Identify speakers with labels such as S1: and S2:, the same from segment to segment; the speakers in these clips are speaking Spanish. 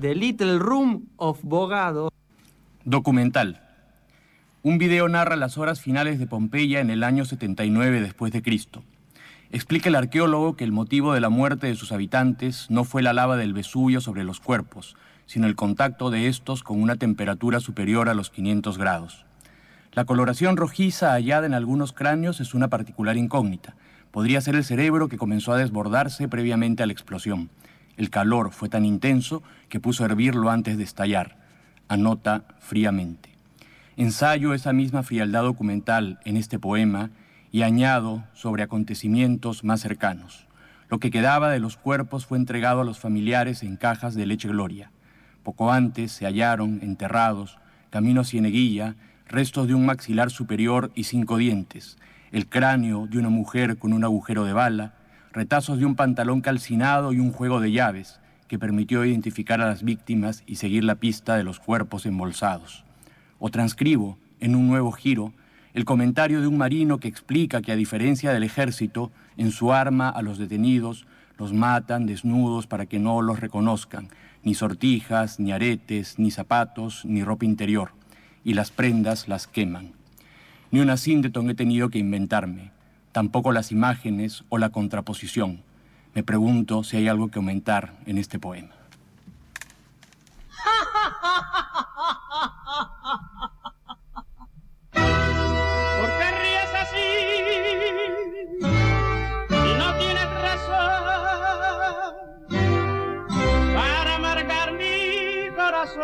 S1: The Little Room of Bogado.
S2: Documental. Un video narra las horas finales de Pompeya en el año 79 después de Cristo. Explica el arqueólogo que el motivo de la muerte de sus habitantes no fue la lava del Vesubio sobre los cuerpos, sino el contacto de estos con una temperatura superior a los 500 grados. La coloración rojiza hallada en algunos cráneos es una particular incógnita. Podría ser el cerebro que comenzó a desbordarse previamente a la explosión. El calor fue tan intenso que puso a hervirlo antes de estallar. Anota fríamente. Ensayo esa misma frialdad documental en este poema y añado sobre acontecimientos más cercanos. Lo que quedaba de los cuerpos fue entregado a los familiares en cajas de leche gloria. Poco antes se hallaron, enterrados, camino a Cieneguilla, restos de un maxilar superior y cinco dientes, el cráneo de una mujer con un agujero de bala, retazos de un pantalón calcinado y un juego de llaves que permitió identificar a las víctimas y seguir la pista de los cuerpos embolsados. O transcribo, en un nuevo giro, el comentario de un marino que explica que a diferencia del ejército, en su arma a los detenidos los matan desnudos para que no los reconozcan, ni sortijas, ni aretes, ni zapatos, ni ropa interior, y las prendas las queman. Ni una sínteton he tenido que inventarme, tampoco las imágenes o la contraposición. Me pregunto si hay algo que aumentar en este poema.
S3: ¿Por qué ríes así? Si no tienes razón para amargar mi corazón.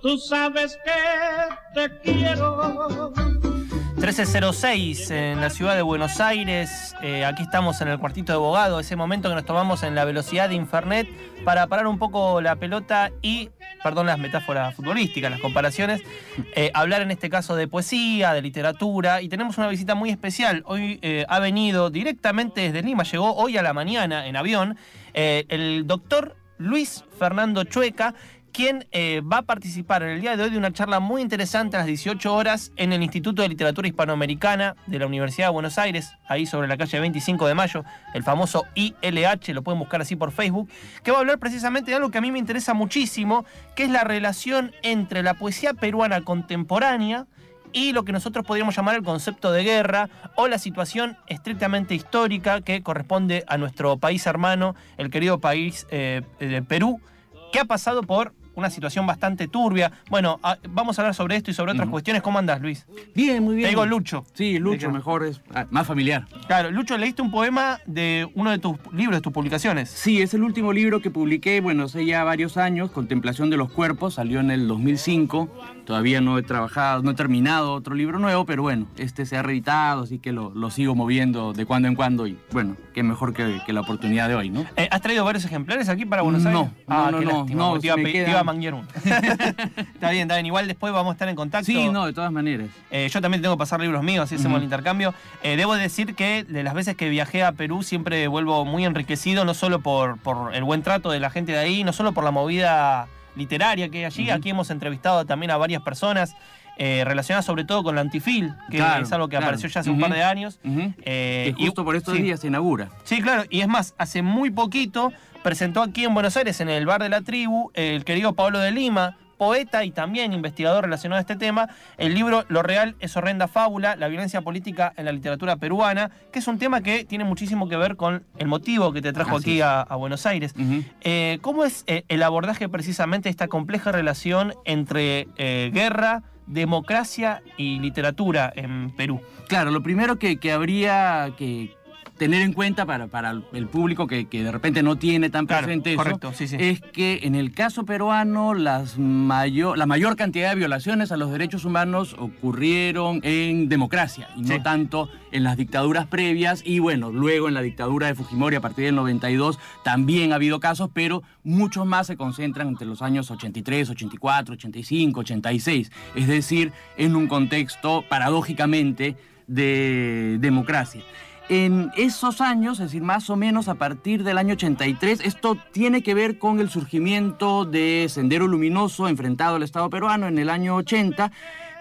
S3: Tú sabes que te quiero.
S1: 1306 en la ciudad de Buenos Aires. Eh, aquí estamos en el cuartito de abogado, ese momento que nos tomamos en la velocidad de Infernet para parar un poco la pelota y, perdón las metáforas futbolísticas, las comparaciones, eh, hablar en este caso de poesía, de literatura y tenemos una visita muy especial. Hoy eh, ha venido directamente desde Lima, llegó hoy a la mañana en avión, el doctor Luis Fernando Chueca, quien eh, va a participar en el día de hoy de una charla muy interesante a las 18 horas en el Instituto de Literatura Hispanoamericana de la Universidad de Buenos Aires, ahí sobre la calle 25 de Mayo, el famoso ILH, lo pueden buscar así por Facebook, que va a hablar precisamente de algo que a mí me interesa muchísimo, que es la relación entre la poesía peruana contemporánea y lo que nosotros podríamos llamar el concepto de guerra o la situación estrictamente histórica que corresponde a nuestro país hermano, el querido país eh, de Perú, que ha pasado por una situación bastante turbia. Bueno, a- vamos a hablar sobre esto y sobre otras cuestiones. ¿Cómo andás, Luis?
S2: Bien, muy bien.
S1: Te digo Lucho.
S2: Sí, Lucho, mejor es ah, más familiar.
S1: Claro, Lucho, leíste un poema de uno de tus libros, de tus publicaciones.
S2: Sí, es el último libro que publiqué, bueno, hace ya varios años, Contemplación de los Cuerpos, salió en el 2005. Todavía no he trabajado, no he terminado otro libro nuevo, pero bueno, este se ha reeditado, así que lo, lo sigo moviendo de cuando en cuando y bueno, qué mejor que, que la oportunidad de hoy, ¿no?
S1: Eh, ¿Has traído varios ejemplares aquí para Buenos
S2: No,
S1: Aires?
S2: no,
S1: ah,
S2: no, no,
S1: lástima,
S2: no,
S1: te iba, a
S2: me
S1: pe-
S2: quedan-
S1: te iba a manguear uno. está bien, está bien. Igual después vamos a estar en contacto.
S2: Sí, no, de todas maneras.
S1: Eh, yo también tengo que pasar libros míos, así hacemos el intercambio. Eh, debo decir que de las veces que viajé a Perú siempre vuelvo muy enriquecido, no solo por, por el buen trato de la gente de ahí, no solo por la movida literaria que hay allí. Aquí hemos entrevistado también a varias personas eh, relacionadas sobre todo con la antifil, que
S2: Claro,
S1: es algo que
S2: claro.
S1: apareció ya hace un par de años. Eh,
S2: que justo
S1: y-
S2: por estos
S1: sí.
S2: días se inaugura.
S1: Sí, claro, y es más, hace muy poquito presentó aquí en Buenos Aires, en el bar de la tribu, el querido Pablo de Lima, poeta y también investigador relacionado a este tema, el libro Lo real es horrenda fábula, la violencia política en la literatura peruana, que es un tema que tiene muchísimo que ver con el motivo que te trajo
S2: Así
S1: aquí a, a Buenos Aires. Eh, ¿Cómo es eh, el abordaje precisamente de esta compleja relación entre eh, guerra, democracia y literatura en Perú?
S2: Claro, lo primero que, que habría que tener en cuenta para, para el público que, que de repente no tiene tan
S1: Claro,
S2: presente eso,
S1: correcto, sí, sí.
S2: es que en el caso peruano las mayor, la mayor cantidad de violaciones a los derechos humanos ocurrieron en democracia y no
S1: Sí.
S2: tanto en las dictaduras previas y bueno, luego en la dictadura de Fujimori a partir del 92 también ha habido casos, pero muchos más se concentran entre los años 83, 84, 85, 86, es decir, en un contexto paradójicamente de democracia. En esos años, es decir, más o menos a partir del año 83, esto tiene que ver con el surgimiento de Sendero Luminoso enfrentado al Estado peruano en el año 80,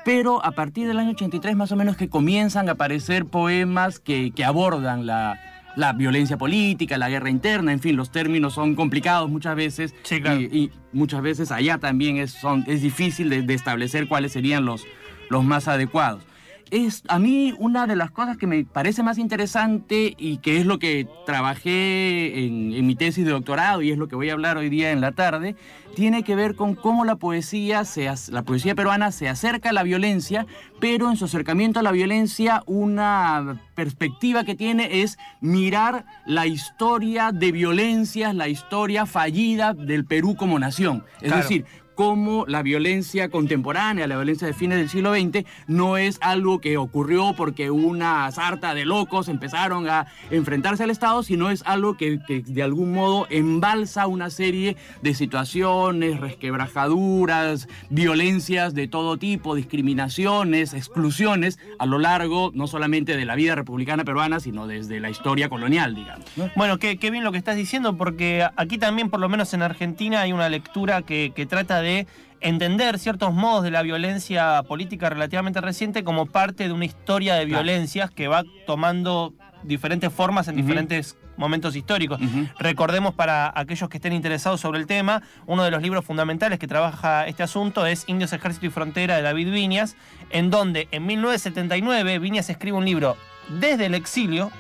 S2: pero a partir del año 83 más o menos que comienzan a aparecer poemas que, que abordan la, la violencia política, la guerra interna, en fin, los términos son complicados muchas veces
S1: Sí, claro.
S2: y, y muchas veces allá también es, son, es difícil de, de establecer cuáles serían los, los más adecuados. Es a mí una de las cosas que me parece más interesante y que es lo que trabajé en, en mi tesis de doctorado y es lo que voy a hablar hoy día en la tarde, tiene que ver con cómo la poesía, se, la poesía peruana se acerca a la violencia, pero en su acercamiento a la violencia una perspectiva que tiene es mirar la historia de violencias, la historia fallida del Perú como nación. Es
S1: Claro.
S2: decir, cómo la violencia contemporánea, la violencia de fines del siglo XX, no es algo que ocurrió porque una sarta de locos empezaron a enfrentarse al Estado, sino es algo que, de algún modo embalsa una serie de situaciones, resquebrajaduras, violencias de todo tipo, discriminaciones, exclusiones a lo largo no solamente de la vida republicana peruana, sino desde la historia colonial, digamos. ¿no?
S1: Bueno, qué, bien lo que estás diciendo, porque aquí también, por lo menos en Argentina, hay una lectura que trata de entender ciertos modos de la violencia política relativamente reciente como parte de una historia de violencias que va tomando diferentes formas en diferentes momentos históricos. Recordemos para aquellos que estén interesados sobre el tema, uno de los libros fundamentales que trabaja este asunto es Indios, Ejército y Frontera de David Viñas, en donde en 1979 Viñas escribe un libro desde el exilio.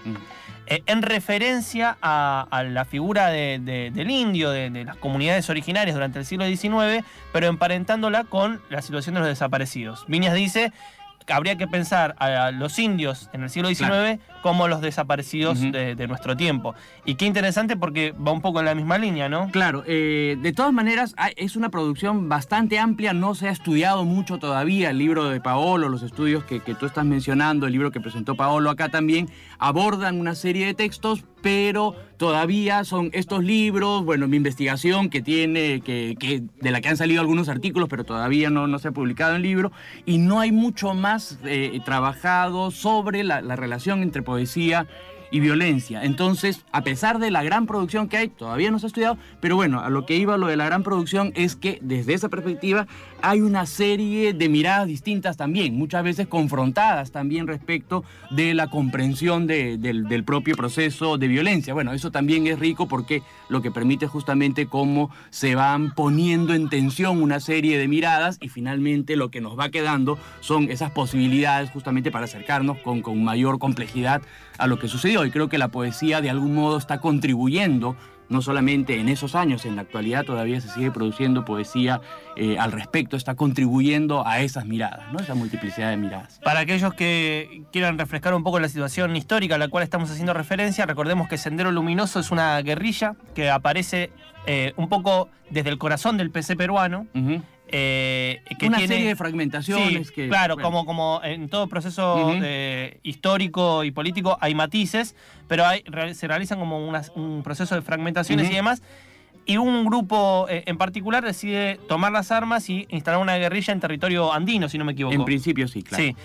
S1: Eh, en referencia a, la figura de- de- del indio, de, de las comunidades originarias durante el siglo XIX, pero emparentándola con la situación de los desaparecidos. Viñas dice habría que pensar a los indios en el siglo XIX
S2: Claro.
S1: como los desaparecidos de, de nuestro tiempo. Y qué interesante porque va un poco en la misma línea, ¿no?
S2: Claro, eh, de todas maneras es una producción bastante amplia, no se ha estudiado mucho todavía el libro de Paolo, los estudios que, que tú estás mencionando, el libro que presentó Paolo acá también, abordan una serie de textos, pero todavía son estos libros, bueno, mi investigación que tiene, que, que- de la que han salido algunos artículos, pero todavía no, no se ha publicado el libro, y no hay mucho más eh, trabajado sobre la relación entre poesía y violencia. Entonces, a pesar de la gran producción que hay, todavía no se ha estudiado, pero bueno, a lo que iba lo de la gran producción es que desde esa perspectiva hay una serie de miradas distintas también, muchas veces confrontadas también respecto de la comprensión de- del, del propio proceso de violencia. Bueno, eso también es rico porque lo que permite justamente cómo se van poniendo en tensión una serie de miradas y finalmente lo que nos va quedando son esas posibilidades justamente para acercarnos con, con mayor complejidad a lo que sucedió. Y creo que la poesía de algún modo está contribuyendo, no solamente en esos años, en la actualidad todavía se sigue produciendo poesía eh, al respecto, está contribuyendo a esas miradas, ¿no? esa multiplicidad de miradas.
S1: Para aquellos que quieran refrescar un poco la situación histórica a la cual estamos haciendo referencia, recordemos que Sendero Luminoso es una guerrilla que aparece eh, un poco desde el corazón del PC peruano. Eh, que
S2: Una
S1: tiene,
S2: serie de fragmentaciones
S1: Sí,
S2: que...
S1: claro,
S2: bueno,
S1: como, como en todo proceso eh, histórico y político hay matices, pero hay, se realizan como unas- un proceso de fragmentaciones y demás. Y un grupo eh, en particular decide tomar las armas y instalar una guerrilla en territorio andino, si no me equivoco.
S2: En principio sí, claro.
S1: Sí,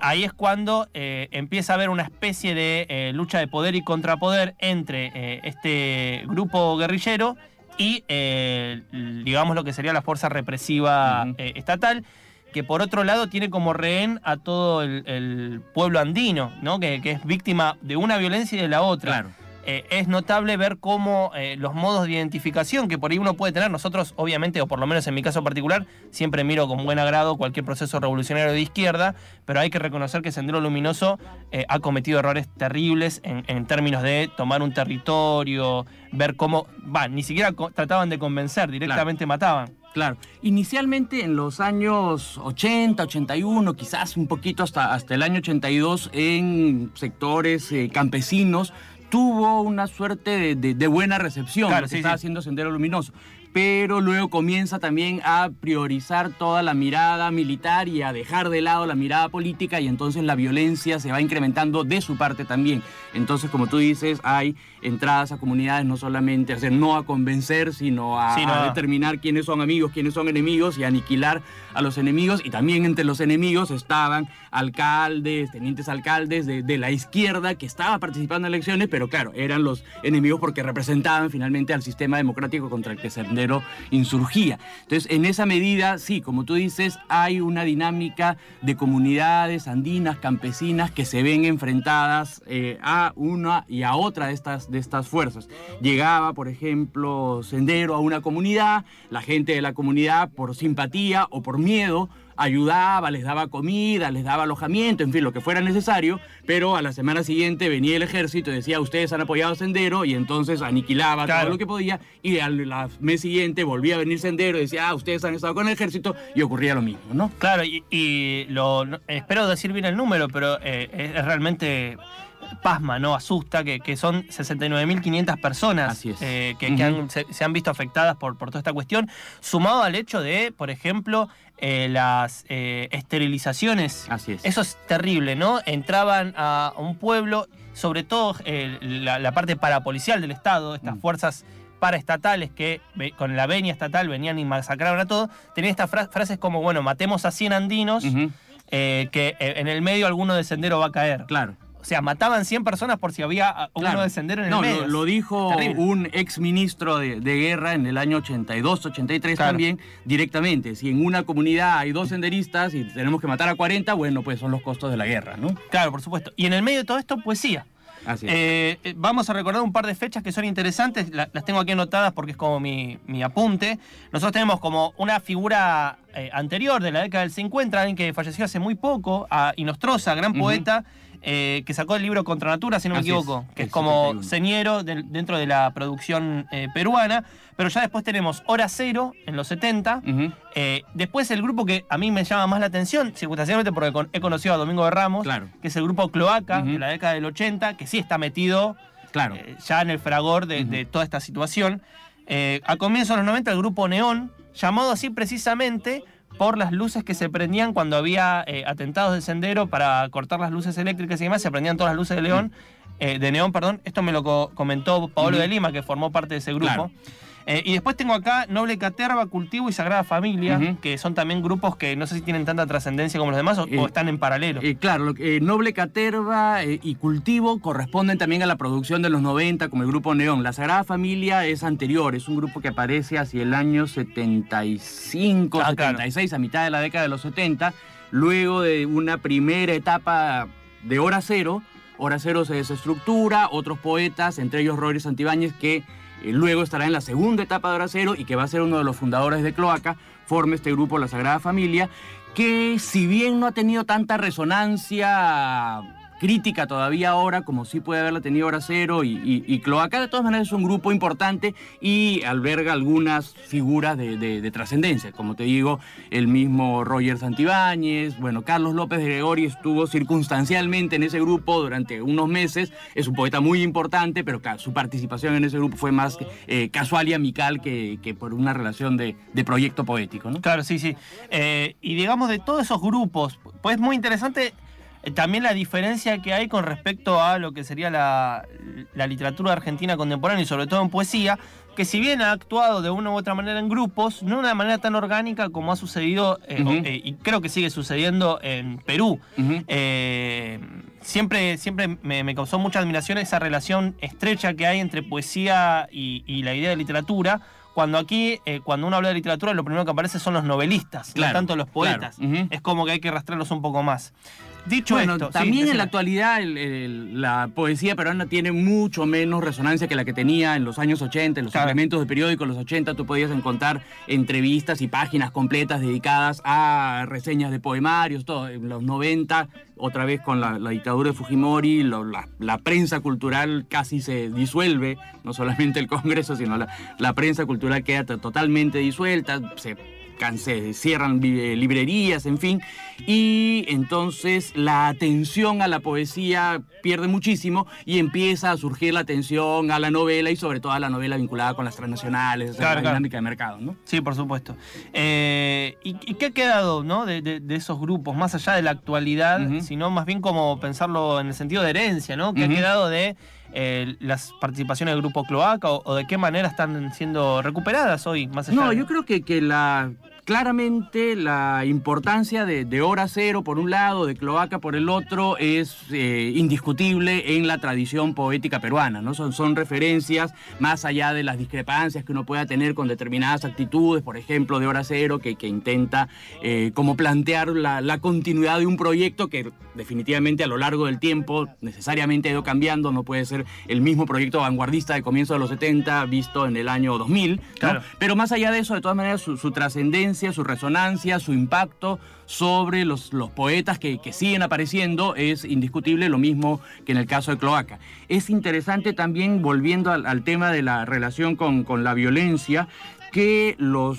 S1: ahí es cuando empieza a haber una especie de lucha de poder y contrapoder entre este grupo guerrillero y, eh, digamos, lo que sería la fuerza represiva eh, estatal, que por otro lado tiene como rehén a todo el, el pueblo andino, ¿no? que, que es víctima de una violencia y de la otra.
S2: Claro.
S1: Eh, es notable ver cómo eh, los modos de identificación que por ahí uno puede tener, nosotros obviamente, o por lo menos en mi caso particular, siempre miro con buen agrado cualquier proceso revolucionario de izquierda, pero hay que reconocer que Sendero Luminoso eh, ha cometido errores terribles en, en términos de tomar un territorio, ver cómo, va, ni siquiera trataban de convencer, directamente mataban.
S2: Claro. Inicialmente en los años 80, 81, quizás un poquito hasta, hasta el año 82, en sectores eh, campesinos, tuvo una suerte de, de- de buena recepción,
S1: Claro,
S2: lo que
S1: sí,
S2: estaba
S1: sí.
S2: haciendo Sendero Luminoso. Pero luego comienza también a priorizar toda la mirada militar y a dejar de lado la mirada política y entonces la violencia se va incrementando de su parte también. Entonces, como tú dices, hay entradas a comunidades no solamente, o sea, no a convencer, sino a, determinar quiénes son amigos, quiénes son enemigos y aniquilar a los enemigos. Y también entre los enemigos estaban alcaldes, tenientes alcaldes de, de la izquierda que estaba participando en elecciones, pero claro, eran los enemigos porque representaban finalmente al sistema democrático contra el que Insurgía. Entonces, en esa medida, sí, como tú dices, hay una dinámica de comunidades andinas, campesinas, que se ven enfrentadas eh, a una y a otra de estas, de estas fuerzas. Llegaba, por ejemplo, Sendero a una comunidad, la gente de la comunidad, por simpatía o por miedo, ayudaba, les daba comida, les daba alojamiento, en fin, lo que fuera necesario, pero a la semana siguiente venía el ejército y decía, ustedes han apoyado Sendero, y entonces aniquilaba
S1: Claro.
S2: todo lo que podía, y al la mes siguiente volvía a venir Sendero y decía, ah, ustedes han estado con el ejército, y ocurría lo mismo, ¿no?
S1: Claro, y, y lo, espero decir bien el número, pero eh, es realmente pasma, ¿no? Asusta, que, que son 69.500 personas eh, que, que han- se, se han visto afectadas por, por toda esta cuestión, sumado al hecho de, por ejemplo, eh, las eh, esterilizaciones.
S2: Así es.
S1: Eso es terrible, ¿no? Entraban a un pueblo, sobre todo la, la parte parapolicial del Estado, estas
S2: Mm.
S1: fuerzas paraestatales que con la venia estatal venían y masacraban a todos, tenían estas fra- frases como, bueno, matemos a 100 andinos, que en el medio alguno de sendero va a caer.
S2: Claro.
S1: O sea, mataban 100 personas por si había ah, uno
S2: Claro.
S1: de sendero en el
S2: no,
S1: medio.
S2: Lo, lo dijo
S1: Terrible.
S2: un ex ministro de, de guerra en el año 82, 83
S1: Claro.
S2: también, directamente. Si en una comunidad hay dos senderistas y tenemos que matar a 40, bueno, pues son los costos de la guerra, ¿no?
S1: Claro, por supuesto. Y en el medio de todo esto, poesía.
S2: Así es.
S1: Eh, eh, vamos a recordar un par de fechas que son interesantes, la- las tengo aquí anotadas porque es como mi, mi apunte. Nosotros tenemos como una figura eh, anterior de la década del 50, alguien que falleció hace muy poco, a Inostroza, gran poeta, eh, que sacó el libro Contra Natura, si no me
S2: Así es,
S1: equivoco, que es como
S2: 71.
S1: señero dentro de la producción eh, peruana. Pero ya después tenemos Hora Cero en los 70.
S2: Ujú,
S1: Eh, después el grupo que a mí me llama más la atención, circunstancialmente porque con- he conocido a Domingo de Ramos,
S2: Claro.
S1: que es el grupo Cloaca de la década del 80, que sí está metido
S2: Claro.
S1: ya en el fragor de, de toda esta situación. A comienzos de los 90 el grupo Neón, llamado así precisamente por las luces que se prendían cuando había eh, atentados del sendero para cortar las luces eléctricas y demás, se prendían todas las luces de León, eh, de Neón, perdón. Esto me lo co- comentó Pablo
S2: Ujú.
S1: de Lima, que formó parte de ese grupo.
S2: Claro.
S1: Eh, y después tengo acá Noble Caterva, Cultivo y Sagrada Familia, que son también grupos que no sé si tienen tanta trascendencia como los demás o,
S2: Eh,
S1: o están en paralelo.
S2: Eh, claro, Noble Caterva y Cultivo corresponden también a la producción de los 90 como el grupo Neón. La Sagrada Familia es anterior, es un grupo que aparece hacia el año 75,
S1: Ah, claro.
S2: 76, a mitad de la década de los 70, luego de una primera etapa de Hora Cero. Hora Cero se desestructura, otros poetas, entre ellos Rory Santibáñez, que luego estará en la segunda etapa de Hora Cero y que va a ser uno de los fundadores de Cloaca, forma este grupo La Sagrada Familia, que si bien no ha tenido tanta resonancia crítica todavía ahora, como sí puede haberla tenido Hora Cero y, Cloaca, de todas maneras es un grupo importante y alberga algunas figuras de, de- de trascendencia. Como te digo, el mismo Roger Santibáñez, bueno, Carlos López de Gregori estuvo circunstancialmente en ese grupo durante unos meses, es un poeta muy importante, pero su participación en ese grupo fue más eh, casual y amical que, por una relación de, proyecto poético.
S1: Claro, sí, sí. Eh, y digamos de todos esos grupos, pues es muy interesante también la diferencia que hay con respecto a lo que sería la, la literatura argentina contemporánea y sobre todo en poesía, que si bien ha actuado de una u otra manera en grupos, no de una manera tan orgánica como ha sucedido, eh, eh, y creo que sigue sucediendo en Perú. Eh, siempre siempre me, me causó mucha admiración esa relación estrecha que hay entre poesía y, y la idea de literatura. Cuando aquí, eh, cuando uno habla de literatura, lo primero que aparece son los novelistas,
S2: Claro,
S1: no tanto los poetas.
S2: claro.
S1: Es como que hay que rastrearlos un poco más. Dicho
S2: Bueno,
S1: esto, sí,
S2: también en la actualidad el- el- la poesía peruana tiene mucho menos resonancia que la que tenía en los años 80, en los
S1: Claro.
S2: suplementos de periódicos los 80 tú podías encontrar entrevistas y páginas completas dedicadas a reseñas de poemarios, todo. En los 90, otra vez con la, la dictadura de Fujimori, lo- la, la prensa cultural casi se disuelve, no solamente el Congreso, sino la, la prensa cultural queda to- totalmente disuelta, se cierran eh, librerías, en fin, y entonces la atención a la poesía pierde muchísimo y empieza a surgir la atención a la novela y sobre todo a la novela vinculada con las transnacionales,
S1: Claro,
S2: la
S1: claro.
S2: dinámica de mercado, ¿no?
S1: Sí, por supuesto. Eh, ¿y, y qué ha quedado ¿no? de, de- de esos grupos, más allá de la actualidad, sino más bien como pensarlo en el sentido de herencia, ¿no? ¿Qué ha quedado de eh, las participaciones del grupo Cloaca o, o de qué manera están siendo recuperadas hoy, más allá
S2: No, yo creo que, que la claramente la importancia de, de Hora Cero por un lado, de Cloaca por el otro, es eh, indiscutible en la tradición poética peruana, ¿no? Son, son referencias más allá de las discrepancias que uno pueda tener con determinadas actitudes, por ejemplo, de Hora Cero, que, que intenta eh, como plantear la, la continuidad de un proyecto que definitivamente a lo largo del tiempo necesariamente ha ido cambiando, no puede ser el mismo proyecto vanguardista de comienzo de los 70 visto en el año 2000, ¿no?
S1: Claro.
S2: Pero más allá de eso, de todas maneras, su, su trascendencia, su resonancia, su impacto sobre los, poetas que, siguen apareciendo es indiscutible, lo mismo que en el caso de Cloaca. Es interesante también, volviendo al, tema de la relación con, con la violencia, que los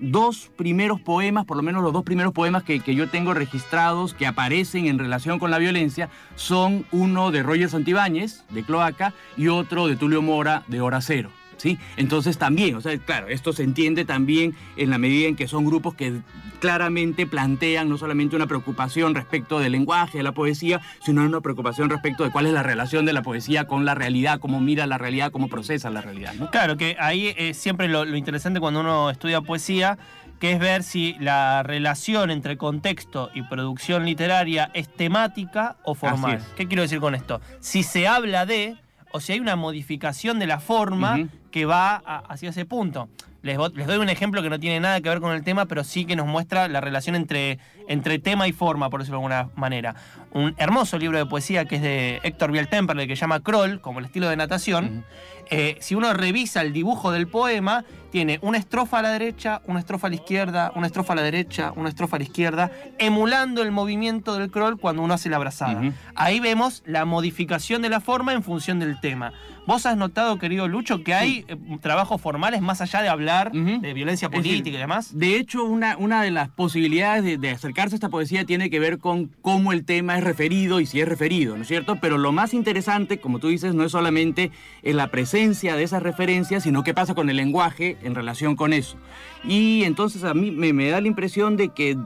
S2: dos primeros poemas, por lo menos los dos primeros poemas que, que yo tengo registrados que aparecen en relación con la violencia, son uno de Roger Santibáñez, de Cloaca, y otro de Tulio Mora, de Hora Cero. ¿Sí? Entonces también, o sea, claro, esto se entiende también en la medida en que son grupos que claramente plantean no solamente una preocupación respecto del lenguaje, de la poesía, sino una preocupación respecto de cuál es la relación de la poesía con la realidad, cómo mira la realidad, cómo procesa la realidad, ¿no?
S1: Claro, que ahí es siempre lo, lo interesante cuando uno estudia poesía, que es ver si la relación entre contexto y producción literaria es temática o formal. ¿Qué quiero decir con esto? Si se habla de, o si hay una modificación de la forma. Que va hacia ese punto. Les, doy un ejemplo que no tiene nada que ver con el tema, pero sí que nos muestra la relación entre, entre tema y forma, por decirlo de alguna manera. Un hermoso libro de poesía que es de Héctor Biel-Temperley, que se llama Kroll, como el estilo de natación. Eh, si uno revisa el dibujo del poema, tiene una estrofa a la derecha, una estrofa a la izquierda, una estrofa a la derecha, una estrofa a la izquierda, emulando el movimiento del crawl cuando uno hace la abrazada.
S2: Ujú.
S1: Ahí vemos la modificación de la forma en función del tema. ¿Vos has notado, querido Lucho, que hay eh, trabajos formales más allá de hablar de violencia
S2: Es decir,
S1: política y demás?
S2: De hecho, una, una de las posibilidades de, de acercarse a esta poesía tiene que ver con cómo el tema es referido y si es referido, ¿no es cierto? Pero lo más interesante, como tú dices, no es solamente en la presencia de esas referencias, sino qué pasa con el lenguaje en relación con eso. Y entonces a mí me, me da la impresión de que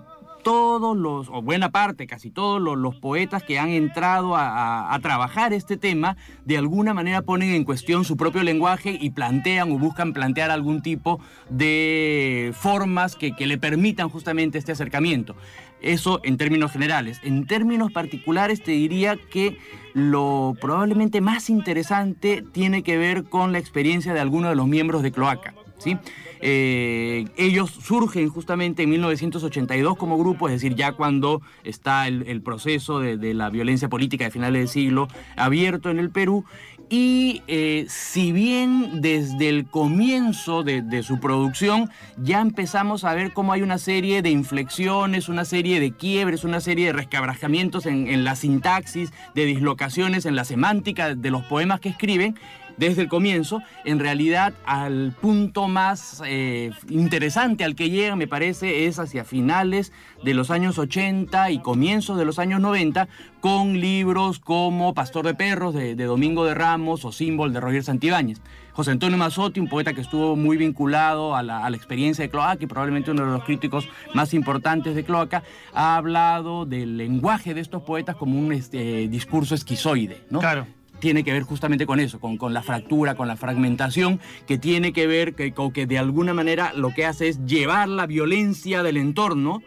S2: todos los, o buena parte, casi todos los, poetas que han entrado a, a- a trabajar este tema, de alguna manera ponen en cuestión su propio lenguaje y plantean o buscan plantear algún tipo de formas que, que le permitan justamente este acercamiento. Eso en términos generales. En términos particulares te diría que lo probablemente más interesante tiene que ver con la experiencia de algunos de los miembros de Cloaca. ¿Sí? Eh, ellos surgen justamente en 1982 como grupo, es decir, ya cuando está el, proceso de, la violencia política de finales del siglo abierto en el Perú. Y eh, si bien desde el comienzo de, su producción ya empezamos a ver cómo hay una serie de inflexiones, una serie de quiebres, una serie de resquebrajamientos en, en la sintaxis, de dislocaciones en la semántica de los poemas que escriben, desde el comienzo, en realidad al punto más eh, interesante al que llegan, me parece, es hacia finales de los años 80 y comienzos de los años 90, con libros como Pastor de Perros de, Domingo de Ramos o Símbol de Roger Santibáñez. José Antonio Mazzotti, un poeta que estuvo muy vinculado a la, a la experiencia de Cloaca y probablemente uno de los críticos más importantes de Cloaca, ha hablado del lenguaje de estos poetas como un este, discurso esquizoide, ¿no?
S1: Claro.
S2: Tiene que ver justamente con eso, con, con la fractura, con la fragmentación, que tiene que ver que, con que de alguna manera lo que hace es llevar la violencia del entorno,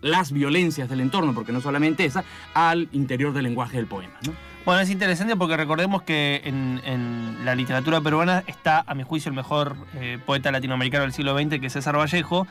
S2: las violencias del entorno, porque no solamente esa, al interior del lenguaje del poema. ¿no?
S1: Bueno, es interesante porque recordemos que en, en la literatura peruana está, a mi juicio, el mejor eh, poeta latinoamericano del siglo XX, que César Vallejo,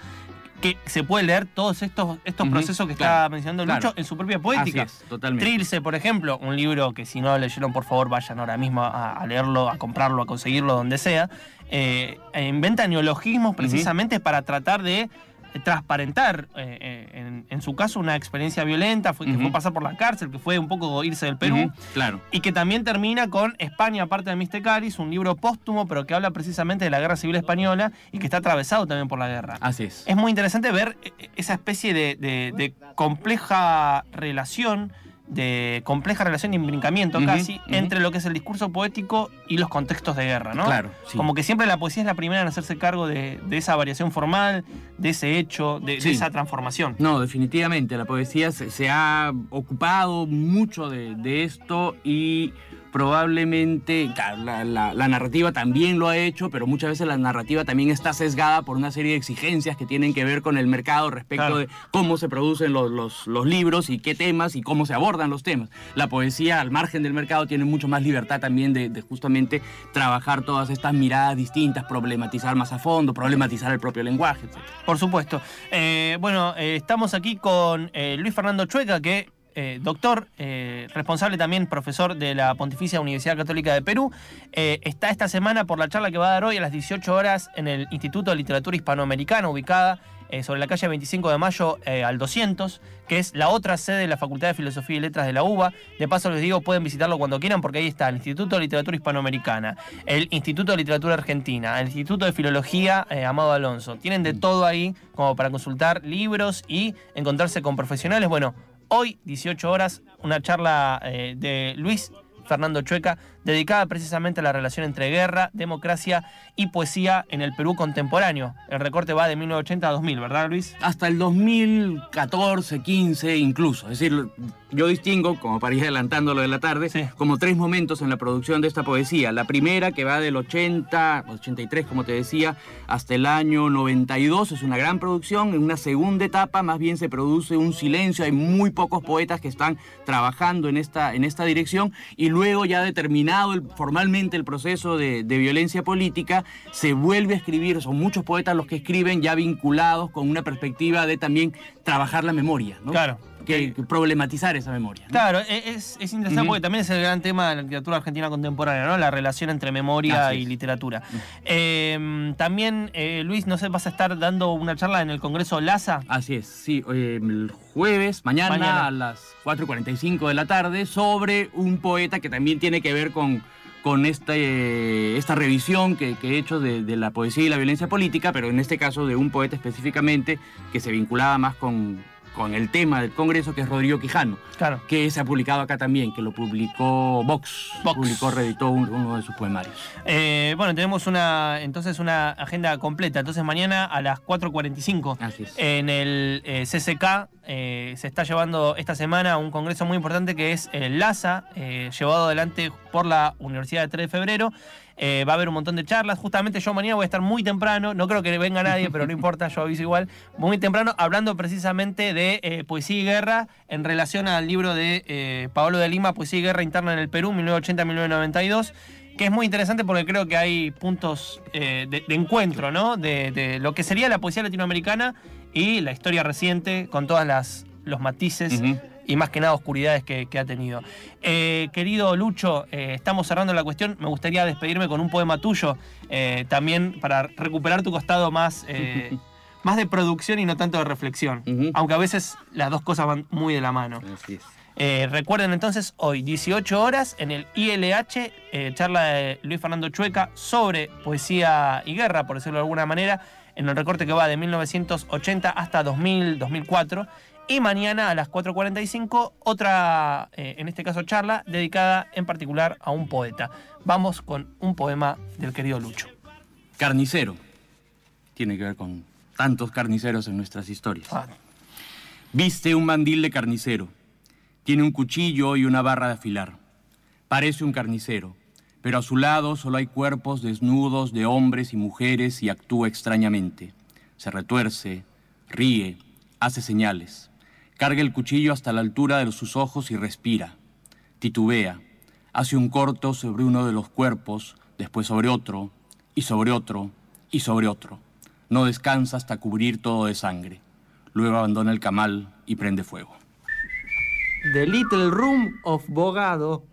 S1: que se puede leer todos estos, estos procesos que
S2: claro,
S1: está mencionando
S2: claro.
S1: Lucho en su propia poética.
S2: Así es, totalmente.
S1: Trilce, por ejemplo, un libro que si no lo leyeron, por favor, vayan ahora mismo a, a leerlo, a comprarlo, a conseguirlo donde sea. eh, inventa neologismos precisamente para tratar de transparentar, eh, eh, en, en su caso, una experiencia violenta, fue, que fue pasar por la cárcel, que fue un poco irse del Perú.
S2: Claro.
S1: Y que también termina con España, aparte de Mistecaris, un libro póstumo, pero que habla precisamente de la guerra civil española y que está atravesado también por la guerra.
S2: Así es.
S1: Es muy interesante ver eh, esa especie de, de- de compleja relación, de compleja relación de imbrincamiento
S2: Ujú,
S1: casi, entre lo que es el discurso poético y los contextos de guerra, ¿no?
S2: Claro, sí.
S1: Como que siempre la poesía es la primera en hacerse cargo de, de esa variación formal, de ese hecho, de, esa transformación.
S2: No, definitivamente. La poesía se, se ha ocupado mucho de, de esto y probablemente la, la- la narrativa también lo ha hecho, pero muchas veces la narrativa también está sesgada por una serie de exigencias que tienen que ver con el mercado respecto
S1: Claro.
S2: de cómo se producen los, los- los libros y qué temas y cómo se abordan los temas. La poesía, al margen del mercado, tiene mucho más libertad también de, de justamente trabajar todas estas miradas distintas, problematizar más a fondo, problematizar el propio lenguaje, etc.
S1: Por supuesto. Eh, bueno, eh, estamos aquí con eh, Luis Fernando Chueca, que eh, doctor, eh, responsable también, profesor de la Pontificia Universidad Católica de Perú. Eh, está esta semana por la charla que va a dar hoy a las 18 horas en el Instituto de Literatura Hispanoamericana, ubicada sobre la calle 25 de Mayo al 200, que es la otra sede de la Facultad de Filosofía y Letras de la UBA. De paso les digo, pueden visitarlo cuando quieran porque ahí está el Instituto de Literatura Hispanoamericana, el Instituto de Literatura Argentina, el Instituto de Filología Amado Alonso. Tienen de todo ahí como para consultar libros y encontrarse con profesionales. Bueno, hoy, 18 horas, una charla eh, de Luis Fernando Chueca, dedicada precisamente a la relación entre guerra, democracia y poesía en el Perú contemporáneo. El recorte va de 1980 a 2000, ¿verdad, Luis?
S2: hasta el 2014, 15 incluso. Es decir, yo distingo, como para ir adelantando lo de la tarde,
S1: Sí.
S2: como tres momentos en la producción de esta poesía. La primera, que va del 80, 83, como te decía, hasta el año 92, es una gran producción. En una segunda etapa, más bien se produce un silencio. Hay muy pocos poetas que están trabajando en esta, en esta dirección. Y luego, ya determinado formalmente el proceso de, de violencia política, se vuelve a escribir. Son muchos poetas los que escriben ya vinculados con una perspectiva de también trabajar la memoria, ¿no?
S1: Claro.
S2: Que, que problematizar esa memoria. ¿no?
S1: Claro, e- es, es interesante porque también es el gran tema de la literatura argentina contemporánea, ¿no? La relación entre memoria
S2: Así
S1: y
S2: es.
S1: literatura. Eh, también, eh, Luis, no sé, vas a estar dando una charla en el Congreso LASA.
S2: Así es, sí, eh, el jueves, mañana,
S1: Mañana.
S2: a las 4.45 de la tarde, sobre un poeta que también tiene que ver con, con este, esta revisión que, que he hecho de, de la poesía y la violencia política, pero en este caso de un poeta específicamente que se vinculaba más con, con el tema del Congreso, que es Rodrigo Quijano,
S1: Claro.
S2: que se ha publicado acá también, que lo publicó Vox,
S1: Vox.
S2: publicó, reeditó un- uno de sus poemarios.
S1: Eh, bueno, tenemos una entonces una agenda completa. Entonces mañana a las 4.45
S2: Así es.
S1: en el eh, CCK eh, se está llevando esta semana un congreso muy importante que es el LASA, llevado adelante por la Universidad de 3 de Febrero. Eh, va a haber un montón de charlas. Justamente yo mañana voy a estar muy temprano, no creo que venga nadie, pero no importa, yo aviso igual, muy temprano, hablando precisamente de eh, poesía y guerra en relación al libro de eh, Pablo de Lima, Poesía y Guerra Interna en el Perú, 1980-1992 que es muy interesante porque creo que hay puntos eh, de, de encuentro, ¿no? De, de lo que sería la poesía latinoamericana y la historia reciente con todas las los matices. Y más que nada oscuridades que, que ha tenido. Eh, querido Lucho, eh, estamos cerrando la cuestión. Me gustaría despedirme con un poema tuyo, eh, también para recuperar tu costado más, más de producción y no tanto de reflexión. Aunque a veces las dos cosas van muy de la mano.
S2: Así es.
S1: Recuerden entonces hoy, 18 horas, en el ILH, charla de Luis Fernando Chueca sobre poesía y guerra, por decirlo de alguna manera, en el recorte que va de 1980 hasta 2000, 2004. Y mañana a las 4.45, otra, eh, en este caso, charla dedicada en particular a un poeta. Vamos con un poema del querido Lucho.
S2: Carnicero. Tiene que ver con tantos carniceros en nuestras historias.
S1: Ah,
S2: Viste un mandil de carnicero. Tiene un cuchillo y una barra de afilar. Parece un carnicero, pero a su lado solo hay cuerpos desnudos de hombres y mujeres y actúa extrañamente. Se retuerce, ríe, hace señales. Carga el cuchillo hasta la altura de sus ojos y respira. Titubea. Hace un corto sobre uno de los cuerpos, después sobre otro, y sobre otro, y sobre otro. No descansa hasta cubrir todo de sangre. Luego abandona el camal y prende fuego.
S4: The Little Room of Bogado